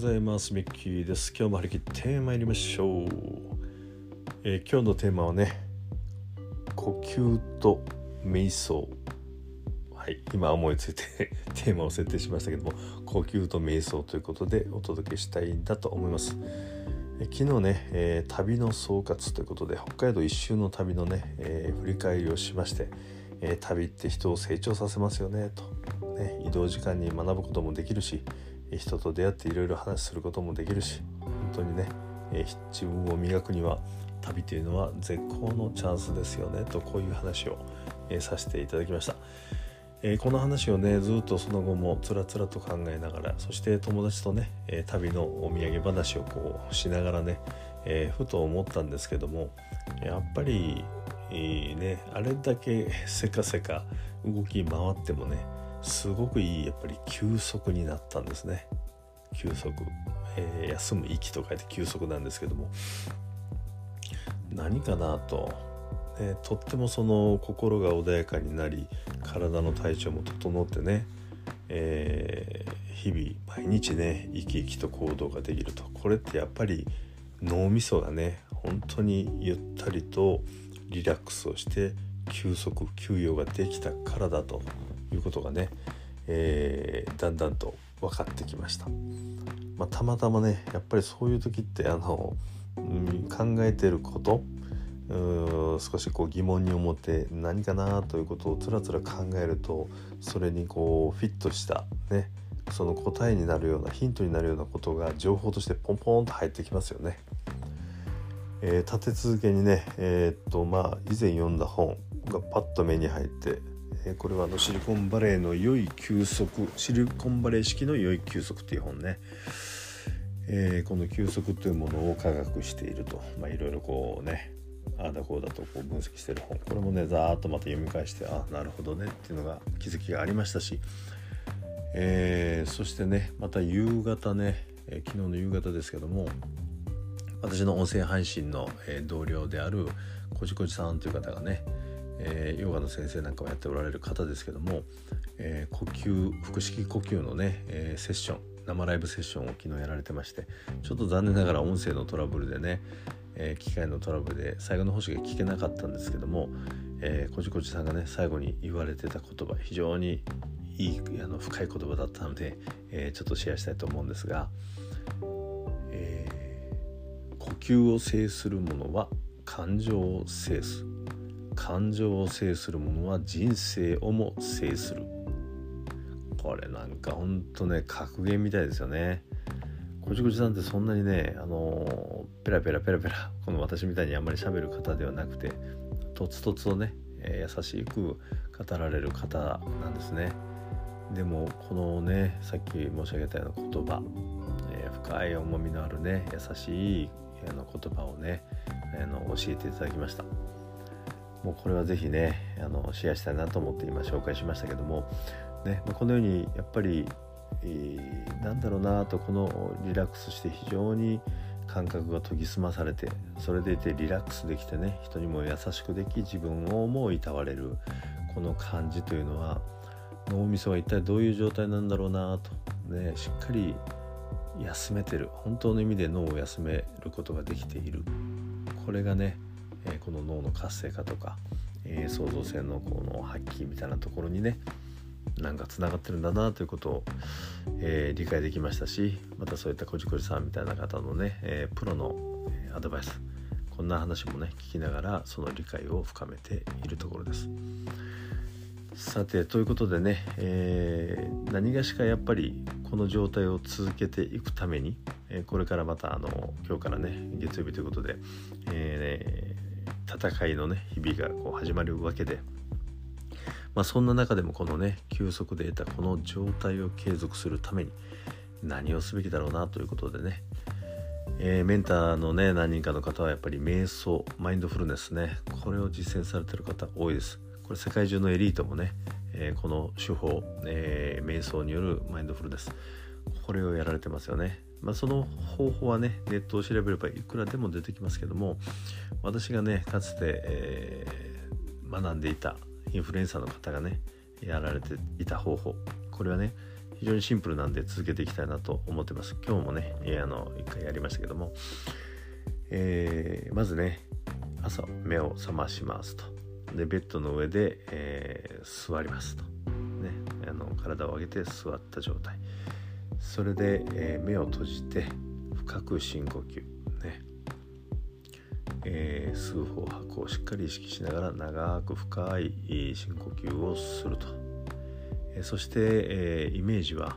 ございます。ミッキーです。今日も張り切って参りましょう、えー、今日のテーマはね呼吸と瞑想。はい今思いついて テーマを設定しましたけども呼吸と瞑想ということでお届けしたいんだと思います、えー、昨日ね、えー、旅の総括ということで北海道一周の旅のね、え振り返りをしましてえ、旅って人を成長させますよねと、ね、移動時間に学ぶこともできるし人と出会っていろいろ話することもできるし本当にね、自分を磨くには旅というのは絶好のチャンスですよねとこういう話を、させていただきました、えー、この話をねずっとその後もつらつらと考えながらそして友達とね、え旅のお土産話をこうしながらね、えふと思ったんですけどもやっぱり、ねあれだけせかせか動き回ってもねすごくいいやっぱり休息になったんですね。休息、えー、休む息と書いて休息なんですけども。何かなと、えとってもその心が穏やかになり体の体調も整ってね、えー、日々毎日ね生き生きと行動ができると。これってやっぱり脳みそがね本当にゆったりとリラックスをして休息休養ができたからだと。いうことがね、えー、だんだんと分かってきました。まあ、たまたまねやっぱりそういう時ってあの、うん、考えてること少しこう疑問に思って何かなということをつらつら考えるとそれにこうフィットしたねその答えになるようなヒントになるようなことが情報としてポンポンと入ってきますよね。えー、立て続けにねえー、っとまあ以前読んだ本がパッと目に入ってこれはあのシリコンバレーの良い休息シリコンバレー式の良い休息っていう本ね、えー、この休息というものを科学していると。いろいろこうねああだこうだとこう分析してる本。これもねざーっとまた読み返してあなるほどねっていうのが気づきがありましたし、えー、そしてねまた夕方ね、えー、昨日の夕方ですけども私の音声配信の、え同僚であるこじこじさんという方がねえー、ヨガの先生なんかをやっておられる方ですけども、えー、呼吸腹式呼吸のね、えー、セッション生ライブセッションを昨日やられてましてちょっと残念ながら音声のトラブルでね、え機械のトラブルで最後の星が聞けなかったんですけども、えこじこじさんがね最後に言われてた言葉非常にいいあの深い言葉だったので、えちょっとシェアしたいと思うんですが、え呼吸を制する者は感情を制す。感情を制する者は人生をも制する。これなんかほんとね格言みたいですよね。こじこじさんってそんなにねあのペラペラペラペラこの私みたいにあんまり喋る方ではなくてとつとつとね、えー、優しく語られる方なんですね。でもこのねさっき申し上げたような言葉、えー、深い重みのあるね優しいあの言葉をねあの教えていただきました。もうこれは是非ねあのシェアしたいなと思って今紹介しましたけども、ね、まこのようにやっぱり、えー、なんだろうなとこのリラックスして非常に感覚が研ぎ澄まされてそれでいてリラックスできてね人にも優しくでき自分をもいたわれるこの感じというのは脳みそは一体どういう状態なんだろうなとねしっかり休めてる本当の意味で脳を休めることができている。これがねえこの脳の活性化とか、え、創造性のこの発揮みたいなところにねなんかつながってるんだなということを、えー、理解できましたしまたそういったこじこじさんみたいな方のね、えー、プロのアドバイスこんな話もね聞きながらその理解を深めているところです。さてということでね、えー、何がしかやっぱりこの状態を続けていくために、え、これからまたあの今日からね月曜日ということで、えー戦いのね日々がこう始まるわけで、まあ、そんな中でもこのね休息で得たこの状態を継続するために何をすべきだろうなということでね、えー、メンターのね何人かの方はやっぱり瞑想マインドフルネスねこれを実践されてる方多いです。これ世界中のエリートもね、えー、この手法、えー、瞑想によるマインドフルネスこれをやられてますよね。まあ、その方法はねネットを調べればいくらでも出てきますけども私がねかつて、えー、学んでいたインフルエンサーの方がねやられていた方法これはね非常にシンプルなんで続けていきたいなと思ってます。今日もね、えー、あの一回やりましたけども、えー、まずね朝目を覚ましますと。でベッドの上で、えー、座りますと、ね、あの体を上げて座った状態。それで、えー、目を閉じて深く深呼吸。ね。えー、数歩吐くをしっかり意識しながら長く深い深呼吸をすると、えー、そして、え、イメージは、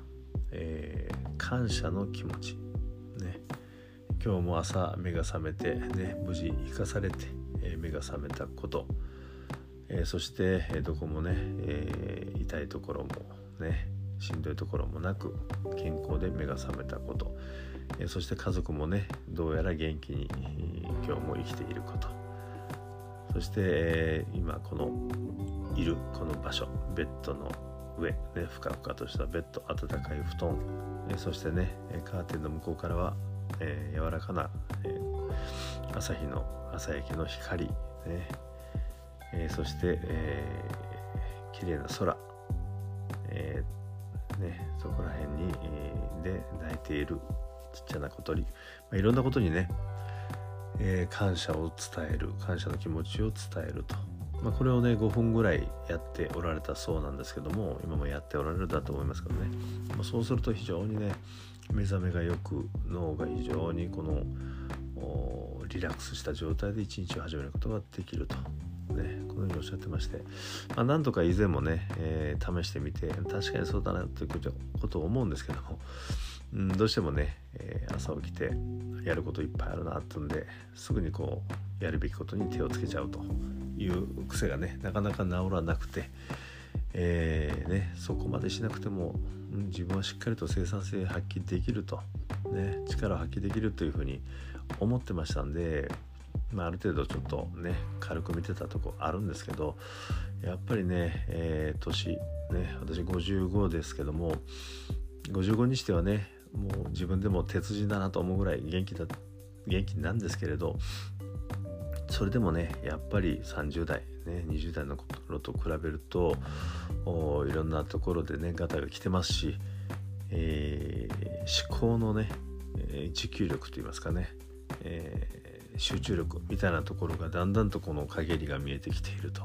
え感謝の気持ち、ね、今日も朝目が覚めて、ね、無事生かされて、え目が覚めたこと、えそして、えどこもね、え痛いところもねしんどいところもなく健康で目が覚めたこと、えそして家族もねどうやら元気に今日も生きていること。そして、え今このいるこの場所ベッドの上、ね、ふかふかとしたベッド暖かい布団、えそしてねカーテンの向こうからは、え柔らかな、え朝日の朝焼けの光、ね。えそして、えー、綺麗な空、えー、ね、そこら辺に、え、で泣いているちっちゃな小鳥、まあ、いろんなことにね、えー、感謝を伝える感謝の気持ちを伝えると、まあ、これをね5分ぐらいやっておられたそうなんですけども今もやっておられるだと思いますけどね、まあ、そうすると非常にね目覚めがよく脳が非常にこのリラックスした状態で一日を始めることができると。ね、このようにおっしゃってまして、まあ、何とか以前もね、えー、試してみて確かにそうだなということを思うんですけども、うん、どうしてもね、えー、朝起きてやることいっぱいあるなってんですぐにこうやるべきことに手をつけちゃうという癖がねなかなか治らなくて、えー、ね、そこまでしなくても、うん、自分はしっかりと生産性発揮できると、ね、力を発揮できるというふうに思ってましたんでまあ、ある程度ちょっとね軽く見てたとこあるんですけどやっぱりね、えー、年ね私55ですけども55にしてはねもう自分でも鉄人だなと思うぐらい元気だ元気なんですけれどそれでもねやっぱり30代、ね、20代の頃と比べるといろんなところでねガタが来てますし、えー、思考のね持久力といいますかね、えー集中力みたいなところがだんだんとこの陰りが見えてきていると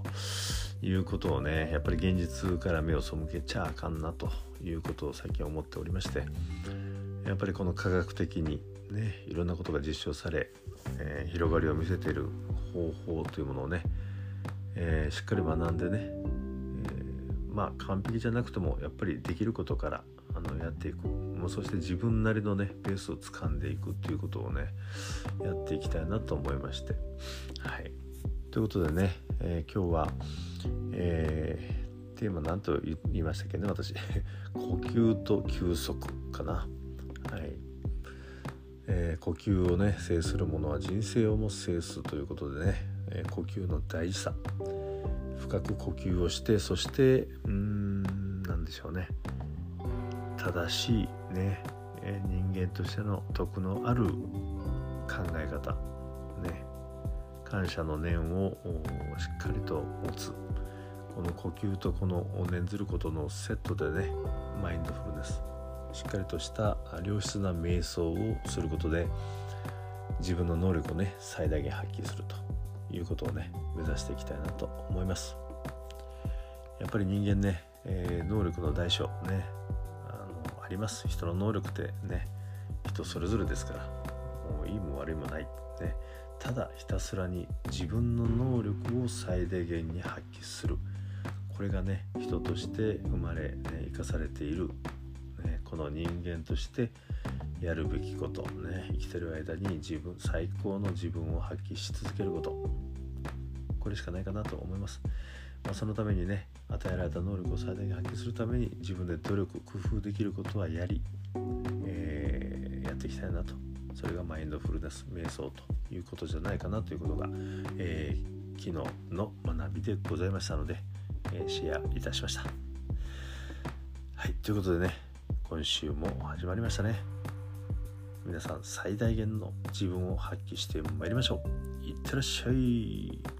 いうことをねやっぱり現実から目を背けちゃあかんなということを最近思っておりましてやっぱりこの科学的にねいろんなことが実証され、えー、広がりを見せている方法というものをね、えー、しっかり学んでね、えー、まあ完璧じゃなくてもやっぱりできることからあのやっていく。もうそして自分なりのねペースをつかんでいくっていうことをねやっていきたいなと思いまして。はい。ということでね、えー、今日は、えー、テーマ何と言いましたっけね私。呼吸と休息かな。はい。えー、呼吸をね制する者は人生をも制すということでね、えー、呼吸の大事さ。深く呼吸をしてそしてうーん何でしょうね。正しいね、人間としての徳のある考え方ね感謝の念をしっかりと持つ。この呼吸とこの念ずることのセットでねマインドフルネスしっかりとした良質な瞑想をすることで自分の能力をね最大限発揮するということをね目指していきたいなと思います。やっぱり人間ね、えー、能力の大小ねあります。人の能力ってね人それぞれですから。もういいも悪いもない、ね、ただひたすらに自分の能力を最大限に発揮する。これがね人として生まれ、ね、生かされている、ね、この人間としてやるべきこと、ね、生きてる間に自分最高の自分を発揮し続けること。これしかないかなと思います。まあ、そのためにね与えられた能力を最大限発揮するために自分で努力工夫できることはやり、えー、やっていきたいなと。それがマインドフルネス瞑想ということじゃないかなということが、えー、昨日の学びでございましたので、えー、シェアいたしました。はいということでね今週も始まりましたね。皆さん最大限の自分を発揮してまいりましょう。いってらっしゃい。